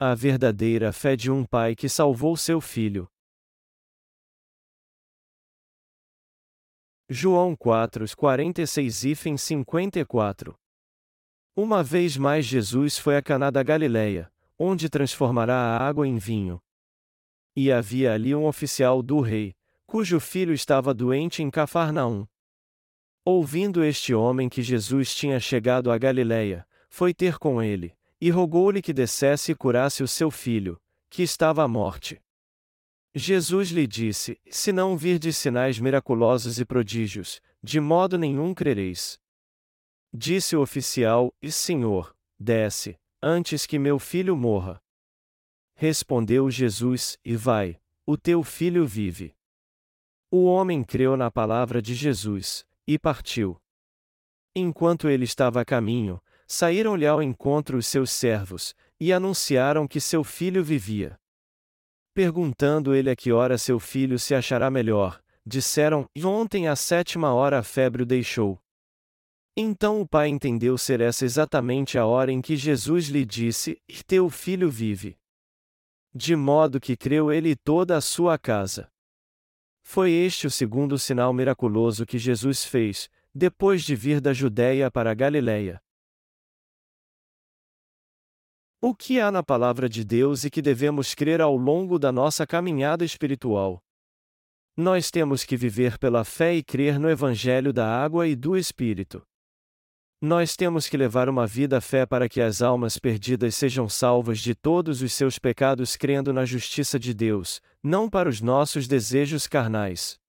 A verdadeira fé de um pai que salvou seu filho. João 4, 46 e 54 Uma vez mais Jesus foi a Caná da Galileia, onde transformará a água em vinho. E havia ali um oficial do rei, cujo filho estava doente em Cafarnaum. Ouvindo este homem que Jesus tinha chegado a Galiléia, foi ter com ele, e rogou-lhe que descesse e curasse o seu filho, que estava à morte. Jesus lhe disse: Se não virdes sinais miraculosos e prodígios, de modo nenhum crereis. Disse o oficial: E Senhor, desce, antes que meu filho morra. Respondeu Jesus: E vai, o teu filho vive. O homem creu na palavra de Jesus, e partiu. Enquanto ele estava a caminho, saíram-lhe ao encontro os seus servos, e anunciaram que seu filho vivia. Perguntando ele a que hora seu filho se achará melhor, disseram: Ontem à sétima hora a febre o deixou. Então o pai entendeu ser essa exatamente a hora em que Jesus lhe disse: Teu filho vive. De modo que creu ele e toda a sua casa. Foi este o segundo sinal miraculoso que Jesus fez, depois de vir da Judéia para a Galiléia. O que há na palavra de Deus e que devemos crer ao longo da nossa caminhada espiritual? Nós temos que viver pela fé e crer no Evangelho da água e do Espírito. Nós temos que levar uma vida fé para que as almas perdidas sejam salvas de todos os seus pecados crendo na justiça de Deus, não para os nossos desejos carnais.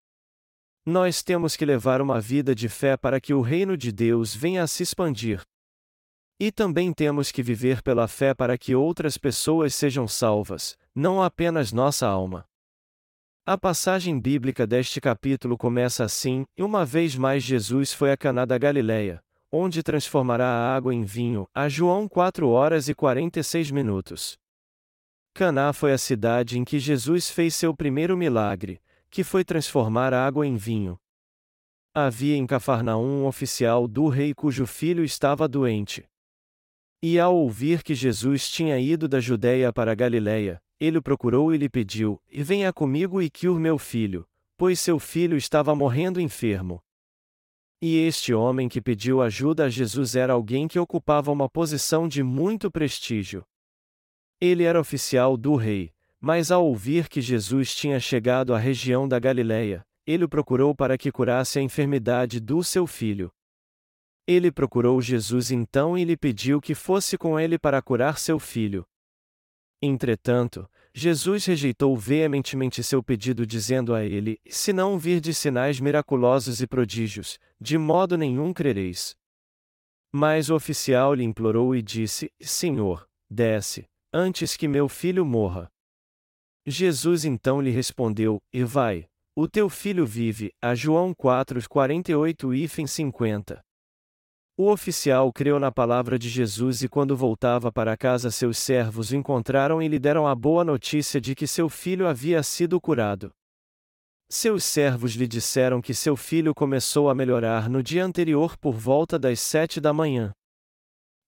Nós temos que levar uma vida de fé para que o reino de Deus venha a se expandir. E também temos que viver pela fé para que outras pessoas sejam salvas, não apenas nossa alma. A passagem bíblica deste capítulo começa assim: e uma vez mais Jesus foi a Caná da Galileia, onde transformará a água em vinho, a João 4 horas e 46 minutos. Caná foi a cidade em que Jesus fez seu primeiro milagre, que foi transformar a água em vinho. Havia em Cafarnaum um oficial do rei cujo filho estava doente. E ao ouvir que Jesus tinha ido da Judéia para Galiléia, ele o procurou e lhe pediu: E venha comigo e cure meu filho, pois seu filho estava morrendo enfermo. E este homem que pediu ajuda a Jesus era alguém que ocupava uma posição de muito prestígio. Ele era oficial do rei, mas ao ouvir que Jesus tinha chegado à região da Galiléia, ele o procurou para que curasse a enfermidade do seu filho. Ele procurou Jesus então e lhe pediu que fosse com ele para curar seu filho. Entretanto, Jesus rejeitou veementemente seu pedido, dizendo a ele: Se não virdes sinais miraculosos e prodígios, de modo nenhum crereis. Mas o oficial lhe implorou e disse: Senhor, desce, antes que meu filho morra. Jesus então lhe respondeu: E vai, o teu filho vive. A João 4, 48 e 50. O oficial creu na palavra de Jesus e quando voltava para casa seus servos o encontraram e lhe deram a boa notícia de que seu filho havia sido curado. Seus servos lhe disseram que seu filho começou a melhorar no dia anterior por volta das sete da manhã.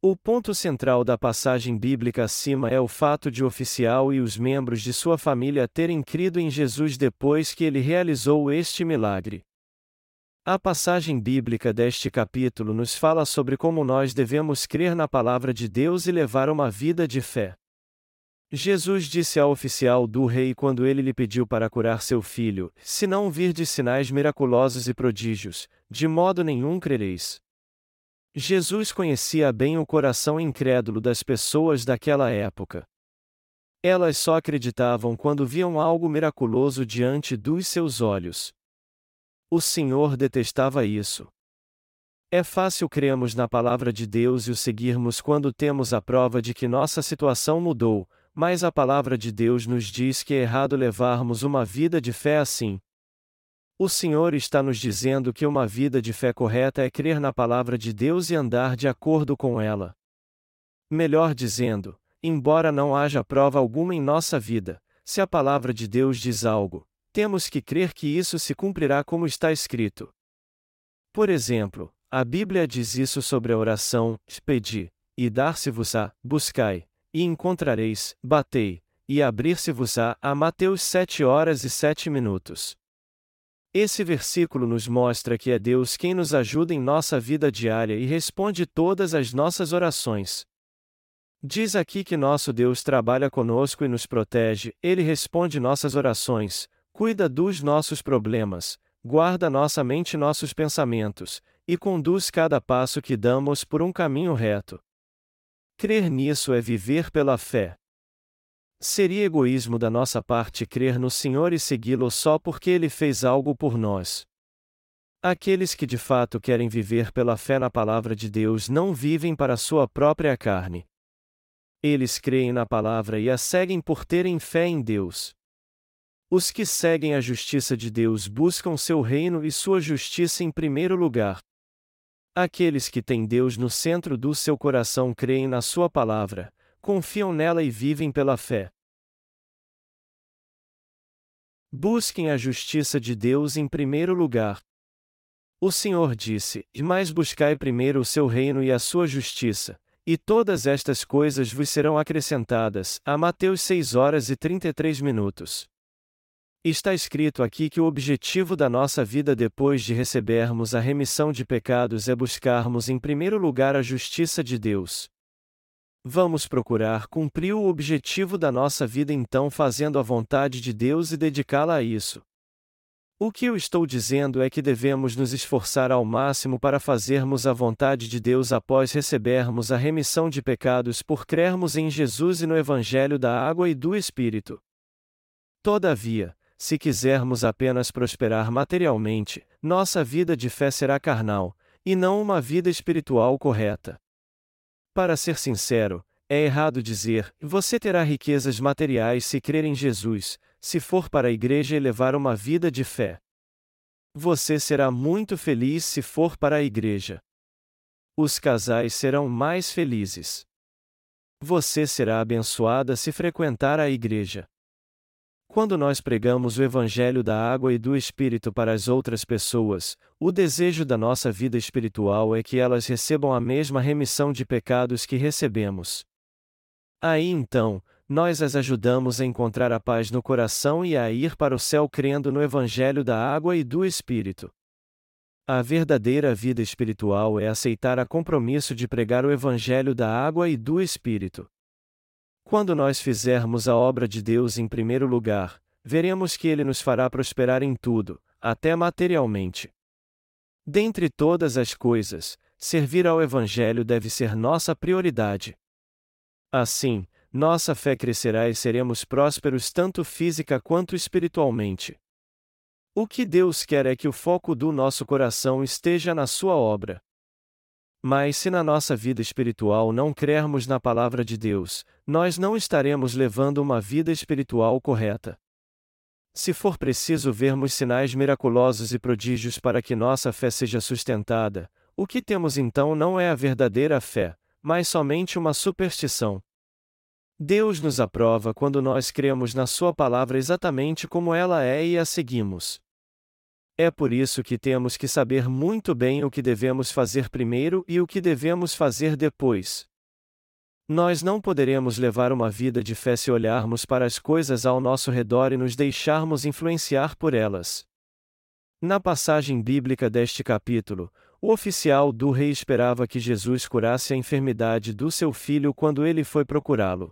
O ponto central da passagem bíblica acima é o fato de o oficial e os membros de sua família terem crido em Jesus depois que ele realizou este milagre. A passagem bíblica deste capítulo nos fala sobre como nós devemos crer na palavra de Deus e levar uma vida de fé. Jesus disse ao oficial do rei quando ele lhe pediu para curar seu filho: Se não virdes sinais miraculosos e prodígios, de modo nenhum crereis. Jesus conhecia bem o coração incrédulo das pessoas daquela época. Elas só acreditavam quando viam algo miraculoso diante dos seus olhos. O Senhor detestava isso. É fácil crermos na palavra de Deus e o seguirmos quando temos a prova de que nossa situação mudou, mas a palavra de Deus nos diz que é errado levarmos uma vida de fé assim. O Senhor está nos dizendo que uma vida de fé correta é crer na palavra de Deus e andar de acordo com ela. Melhor dizendo, embora não haja prova alguma em nossa vida, se a palavra de Deus diz algo, temos que crer que isso se cumprirá como está escrito. Por exemplo, a Bíblia diz isso sobre a oração: pedi, e dar-se-vos-á, buscai, e encontrareis, batei, e abrir-se-vos-á. A Mateus 7 horas e 7 minutos. Esse versículo nos mostra que é Deus quem nos ajuda em nossa vida diária e responde todas as nossas orações. Diz aqui que nosso Deus trabalha conosco e nos protege, ele responde nossas orações, cuida dos nossos problemas, guarda nossa mente e nossos pensamentos, e conduz cada passo que damos por um caminho reto. Crer nisso é viver pela fé. Seria egoísmo da nossa parte crer no Senhor e segui-lo só porque ele fez algo por nós. Aqueles que de fato querem viver pela fé na palavra de Deus não vivem para sua própria carne. Eles creem na palavra e a seguem por terem fé em Deus. Os que seguem a justiça de Deus buscam seu reino e sua justiça em primeiro lugar. Aqueles que têm Deus no centro do seu coração creem na Sua palavra, confiam nela e vivem pela fé. Busquem a justiça de Deus em primeiro lugar. O Senhor disse: Mais buscai primeiro o seu reino e a sua justiça, e todas estas coisas vos serão acrescentadas. A Mateus 6 horas e 33 minutos. Está escrito aqui que o objetivo da nossa vida depois de recebermos a remissão de pecados é buscarmos em primeiro lugar a justiça de Deus. Vamos procurar cumprir o objetivo da nossa vida então fazendo a vontade de Deus e dedicá-la a isso. O que eu estou dizendo é que devemos nos esforçar ao máximo para fazermos a vontade de Deus após recebermos a remissão de pecados por crermos em Jesus e no Evangelho da Água e do Espírito. Todavia, se quisermos apenas prosperar materialmente, nossa vida de fé será carnal, e não uma vida espiritual correta. Para ser sincero, é errado dizer: você terá riquezas materiais se crer em Jesus, se for para a igreja e levar uma vida de fé. Você será muito feliz se for para a igreja. Os casais serão mais felizes. Você será abençoada se frequentar a igreja. Quando nós pregamos o Evangelho da água e do Espírito para as outras pessoas, o desejo da nossa vida espiritual é que elas recebam a mesma remissão de pecados que recebemos. Aí então, nós as ajudamos a encontrar a paz no coração e a ir para o céu crendo no Evangelho da água e do Espírito. A verdadeira vida espiritual é aceitar a compromisso de pregar o Evangelho da água e do Espírito. Quando nós fizermos a obra de Deus em primeiro lugar, veremos que Ele nos fará prosperar em tudo, até materialmente. Dentre todas as coisas, servir ao Evangelho deve ser nossa prioridade. Assim, nossa fé crescerá e seremos prósperos tanto física quanto espiritualmente. O que Deus quer é que o foco do nosso coração esteja na Sua obra. Mas se na nossa vida espiritual não crermos na palavra de Deus, nós não estaremos levando uma vida espiritual correta. Se for preciso vermos sinais miraculosos e prodígios para que nossa fé seja sustentada, o que temos então não é a verdadeira fé, mas somente uma superstição. Deus nos aprova quando nós cremos na Sua palavra exatamente como ela é e a seguimos. É por isso que temos que saber muito bem o que devemos fazer primeiro e o que devemos fazer depois. Nós não poderemos levar uma vida de fé se olharmos para as coisas ao nosso redor e nos deixarmos influenciar por elas. Na passagem bíblica deste capítulo, o oficial do rei esperava que Jesus curasse a enfermidade do seu filho quando ele foi procurá-lo.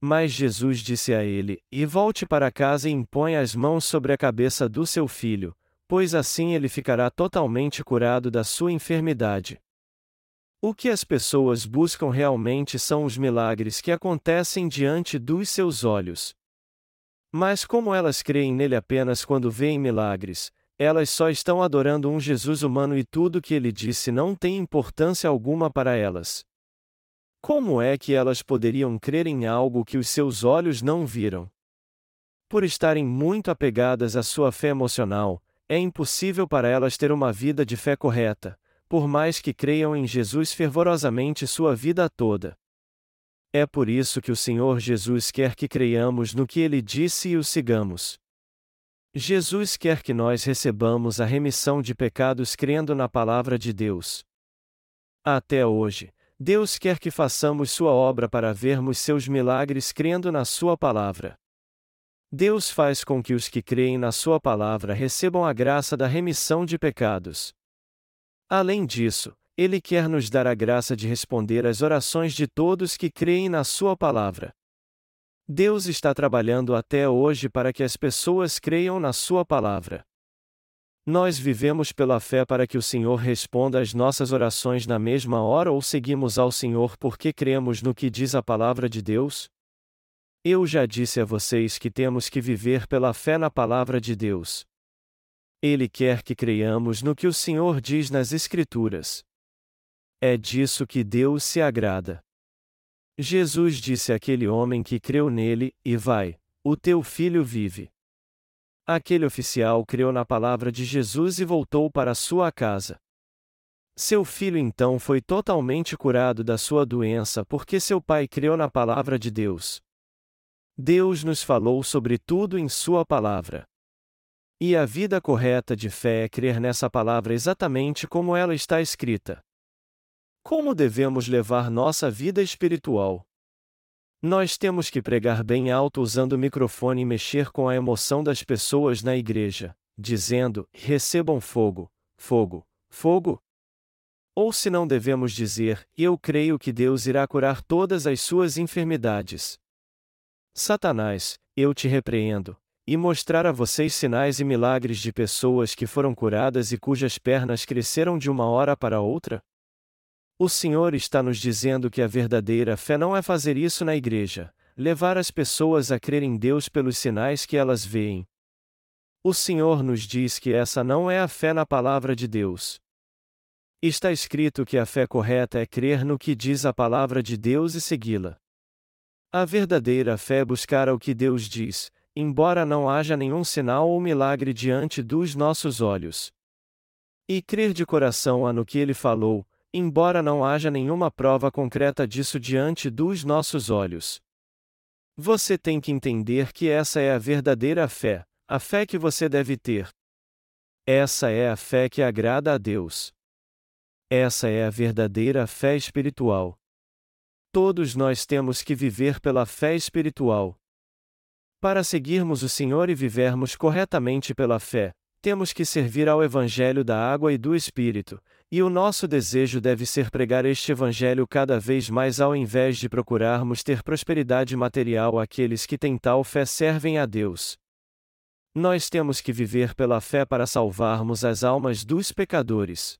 Mas Jesus disse a ele: E volte para casa e impõe as mãos sobre a cabeça do seu filho, pois assim ele ficará totalmente curado da sua enfermidade. O que as pessoas buscam realmente são os milagres que acontecem diante dos seus olhos. Mas como elas creem nele apenas quando veem milagres, elas só estão adorando um Jesus humano e tudo que ele disse não tem importância alguma para elas. Como é que elas poderiam crer em algo que os seus olhos não viram? Por estarem muito apegadas à sua fé emocional, é impossível para elas ter uma vida de fé correta, por mais que creiam em Jesus fervorosamente sua vida toda. É por isso que o Senhor Jesus quer que creiamos no que ele disse e o sigamos. Jesus quer que nós recebamos a remissão de pecados crendo na palavra de Deus. Até hoje, Deus quer que façamos Sua obra para vermos seus milagres crendo na Sua palavra. Deus faz com que os que creem na Sua palavra recebam a graça da remissão de pecados. Além disso, Ele quer nos dar a graça de responder às orações de todos que creem na Sua palavra. Deus está trabalhando até hoje para que as pessoas creiam na Sua palavra. Nós vivemos pela fé para que o Senhor responda às nossas orações na mesma hora ou seguimos ao Senhor porque cremos no que diz a palavra de Deus? Eu já disse a vocês que temos que viver pela fé na palavra de Deus. Ele quer que creiamos no que o Senhor diz nas Escrituras. É disso que Deus se agrada. Jesus disse àquele homem que creu nele: E vai, o teu filho vive. Aquele oficial creu na palavra de Jesus e voltou para sua casa. Seu filho então foi totalmente curado da sua doença porque seu pai creu na palavra de Deus. Deus nos falou sobre tudo em Sua palavra. E a vida correta de fé é crer nessa palavra exatamente como ela está escrita. Como devemos levar nossa vida espiritual? Nós temos que pregar bem alto usando o microfone e mexer com a emoção das pessoas na igreja, dizendo: recebam fogo, fogo, fogo. Ou se não devemos dizer: eu creio que Deus irá curar todas as suas enfermidades. Satanás, eu te repreendo, e mostrar a vocês sinais e milagres de pessoas que foram curadas e cujas pernas cresceram de uma hora para outra? O Senhor está nos dizendo que a verdadeira fé não é fazer isso na igreja, levar as pessoas a crer em Deus pelos sinais que elas veem. O Senhor nos diz que essa não é a fé na palavra de Deus. Está escrito que a fé correta é crer no que diz a palavra de Deus e segui-la. A verdadeira fé é buscar o que Deus diz, embora não haja nenhum sinal ou milagre diante dos nossos olhos. E crer de coração a no que ele falou, embora não haja nenhuma prova concreta disso diante dos nossos olhos. Você tem que entender que essa é a verdadeira fé, a fé que você deve ter. Essa é a fé que agrada a Deus. Essa é a verdadeira fé espiritual. Todos nós temos que viver pela fé espiritual. Para seguirmos o Senhor e vivermos corretamente pela fé, temos que servir ao Evangelho da água e do Espírito, e o nosso desejo deve ser pregar este Evangelho cada vez mais ao invés de procurarmos ter prosperidade material aqueles que têm tal fé servem a Deus. Nós temos que viver pela fé para salvarmos as almas dos pecadores.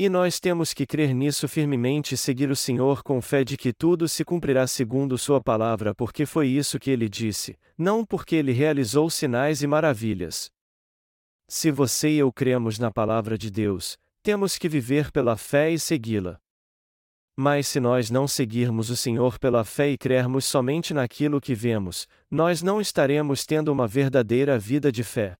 E nós temos que crer nisso firmemente e seguir o Senhor com fé de que tudo se cumprirá segundo Sua palavra, porque foi isso que ele disse, não porque ele realizou sinais e maravilhas. Se você e eu cremos na palavra de Deus, temos que viver pela fé e segui-la. Mas se nós não seguirmos o Senhor pela fé e crermos somente naquilo que vemos, nós não estaremos tendo uma verdadeira vida de fé.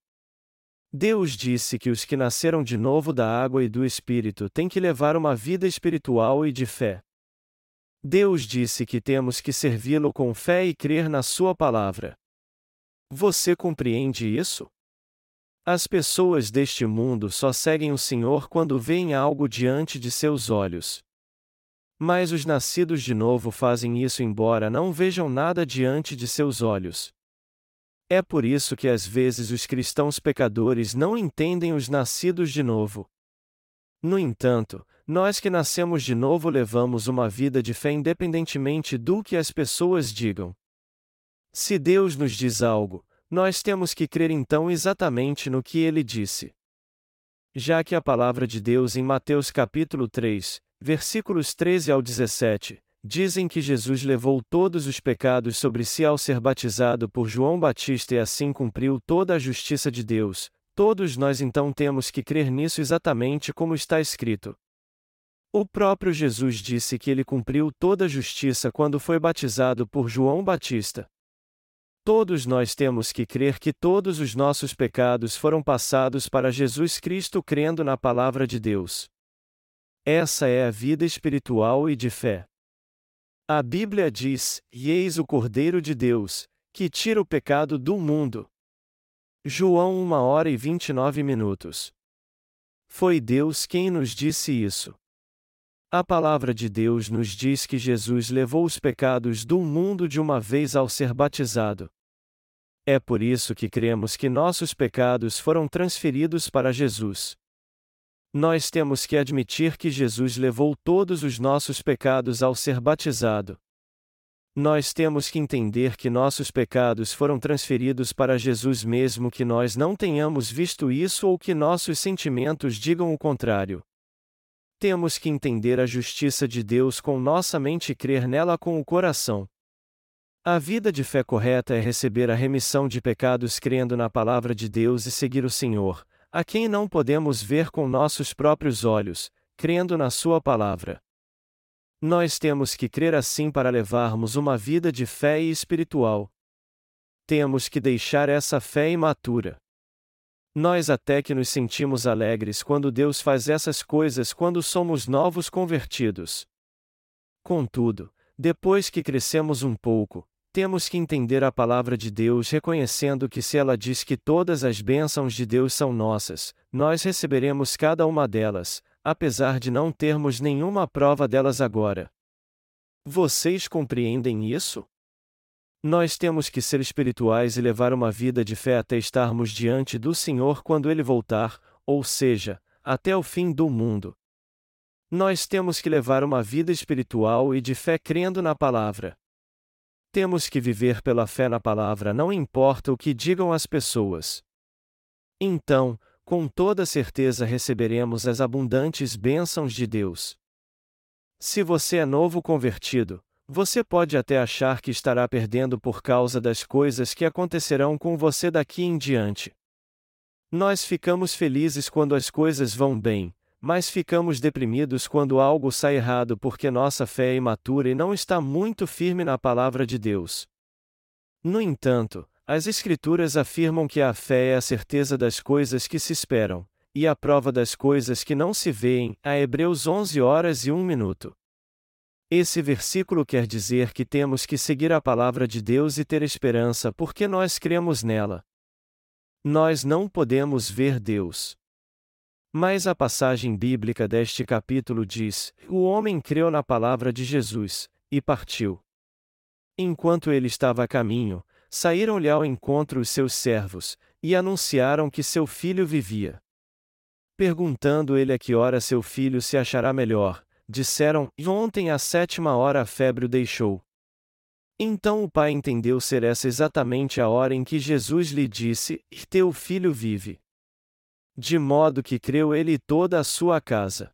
Deus disse que os que nasceram de novo da água e do Espírito têm que levar uma vida espiritual e de fé. Deus disse que temos que servi-lo com fé e crer na Sua palavra. Você compreende isso? As pessoas deste mundo só seguem o Senhor quando veem algo diante de seus olhos. Mas os nascidos de novo fazem isso embora não vejam nada diante de seus olhos. É por isso que às vezes os cristãos pecadores não entendem os nascidos de novo. No entanto, nós que nascemos de novo levamos uma vida de fé independentemente do que as pessoas digam. Se Deus nos diz algo, nós temos que crer então exatamente no que ele disse. Já que a palavra de Deus em Mateus capítulo 3, versículos 13 ao 17, dizem que Jesus levou todos os pecados sobre si ao ser batizado por João Batista e assim cumpriu toda a justiça de Deus, todos nós então temos que crer nisso exatamente como está escrito. O próprio Jesus disse que ele cumpriu toda a justiça quando foi batizado por João Batista. Todos nós temos que crer que todos os nossos pecados foram passados para Jesus Cristo crendo na palavra de Deus. Essa é a vida espiritual e de fé. A Bíblia diz: E eis o Cordeiro de Deus, que tira o pecado do mundo. João 1 hora e 29 minutos. Foi Deus quem nos disse isso. A palavra de Deus nos diz que Jesus levou os pecados do mundo de uma vez ao ser batizado. É por isso que cremos que nossos pecados foram transferidos para Jesus. Nós temos que admitir que Jesus levou todos os nossos pecados ao ser batizado. Nós temos que entender que nossos pecados foram transferidos para Jesus mesmo que nós não tenhamos visto isso ou que nossos sentimentos digam o contrário. Temos que entender a justiça de Deus com nossa mente e crer nela com o coração. A vida de fé correta é receber a remissão de pecados crendo na palavra de Deus e seguir o Senhor, a quem não podemos ver com nossos próprios olhos, crendo na Sua palavra. Nós temos que crer assim para levarmos uma vida de fé e espiritual. Temos que deixar essa fé imatura. Nós até que nos sentimos alegres quando Deus faz essas coisas quando somos novos convertidos. Contudo, depois que crescemos um pouco, temos que entender a palavra de Deus reconhecendo que se ela diz que todas as bênçãos de Deus são nossas, nós receberemos cada uma delas, apesar de não termos nenhuma prova delas agora. Vocês compreendem isso? Nós temos que ser espirituais e levar uma vida de fé até estarmos diante do Senhor quando Ele voltar, ou seja, até o fim do mundo. Nós temos que levar uma vida espiritual e de fé crendo na palavra. Temos que viver pela fé na palavra, não importa o que digam as pessoas. Então, com toda certeza receberemos as abundantes bênçãos de Deus. Se você é novo convertido, você pode até achar que estará perdendo por causa das coisas que acontecerão com você daqui em diante. Nós ficamos felizes quando as coisas vão bem, mas ficamos deprimidos quando algo sai errado porque nossa fé é imatura e não está muito firme na palavra de Deus. No entanto, as Escrituras afirmam que a fé é a certeza das coisas que se esperam, e a prova das coisas que não se veem, a Hebreus 11 horas e 1 minuto. Esse versículo quer dizer que temos que seguir a palavra de Deus e ter esperança porque nós cremos nela. Nós não podemos ver Deus. Mas a passagem bíblica deste capítulo diz: O homem creu na palavra de Jesus, e partiu. Enquanto ele estava a caminho, saíram-lhe ao encontro os seus servos, e anunciaram que seu filho vivia. Perguntando ele a que hora seu filho se achará melhor, disseram: Ontem à sétima hora a febre o deixou. Então o pai entendeu ser essa exatamente a hora em que Jesus lhe disse: Teu filho vive. De modo que creu ele e toda a sua casa.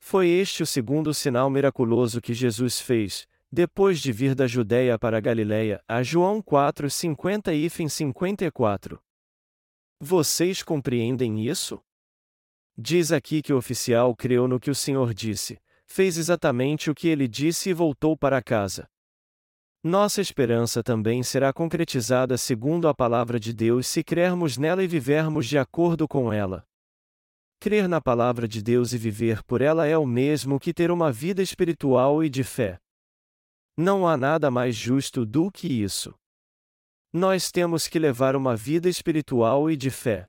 Foi este o segundo sinal miraculoso que Jesus fez, depois de vir da Judéia para a Galiléia, a João 4, 50 e 54. Vocês compreendem isso? Diz aqui que o oficial creu no que o Senhor disse, fez exatamente o que ele disse e voltou para casa. Nossa esperança também será concretizada segundo a palavra de Deus se crermos nela e vivermos de acordo com ela. Crer na palavra de Deus e viver por ela é o mesmo que ter uma vida espiritual e de fé. Não há nada mais justo do que isso. Nós temos que levar uma vida espiritual e de fé.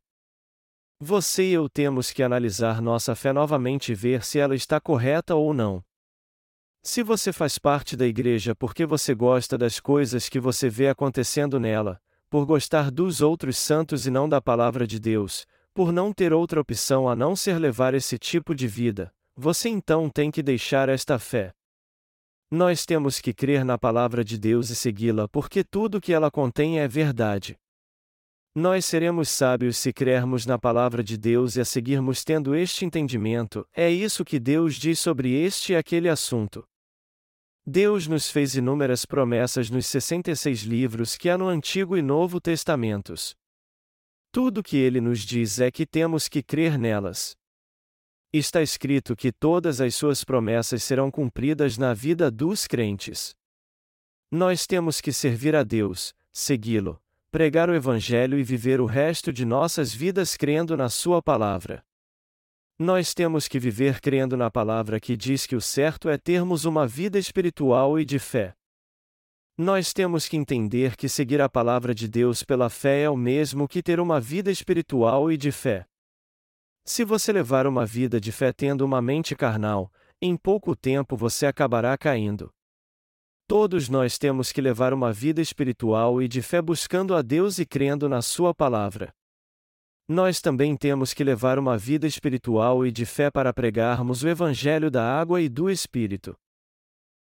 Você e eu temos que analisar nossa fé novamente e ver se ela está correta ou não. Se você faz parte da igreja porque você gosta das coisas que você vê acontecendo nela, por gostar dos outros santos e não da palavra de Deus, por não ter outra opção a não ser levar esse tipo de vida, você então tem que deixar esta fé. Nós temos que crer na palavra de Deus e segui-la porque tudo que ela contém é verdade. Nós seremos sábios se crermos na palavra de Deus e a seguirmos tendo este entendimento, é isso que Deus diz sobre este e aquele assunto. Deus nos fez inúmeras promessas nos 66 livros que há no Antigo e Novo Testamentos. Tudo que ele nos diz é que temos que crer nelas. Está escrito que todas as suas promessas serão cumpridas na vida dos crentes. Nós temos que servir a Deus, segui-lo, pregar o Evangelho e viver o resto de nossas vidas crendo na Sua palavra. Nós temos que viver crendo na palavra que diz que o certo é termos uma vida espiritual e de fé. Nós temos que entender que seguir a palavra de Deus pela fé é o mesmo que ter uma vida espiritual e de fé. Se você levar uma vida de fé tendo uma mente carnal, Em pouco tempo você acabará caindo. Todos nós temos que levar uma vida espiritual e de fé buscando a Deus e crendo na Sua palavra. Nós também temos que levar uma vida espiritual e de fé para pregarmos o Evangelho da água e do Espírito.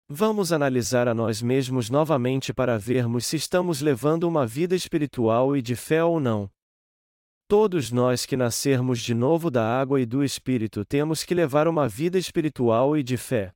Vamos analisar a nós mesmos novamente para vermos se estamos levando uma vida espiritual e de fé ou não. Todos nós que nascermos de novo da água e do Espírito temos que levar uma vida espiritual e de fé.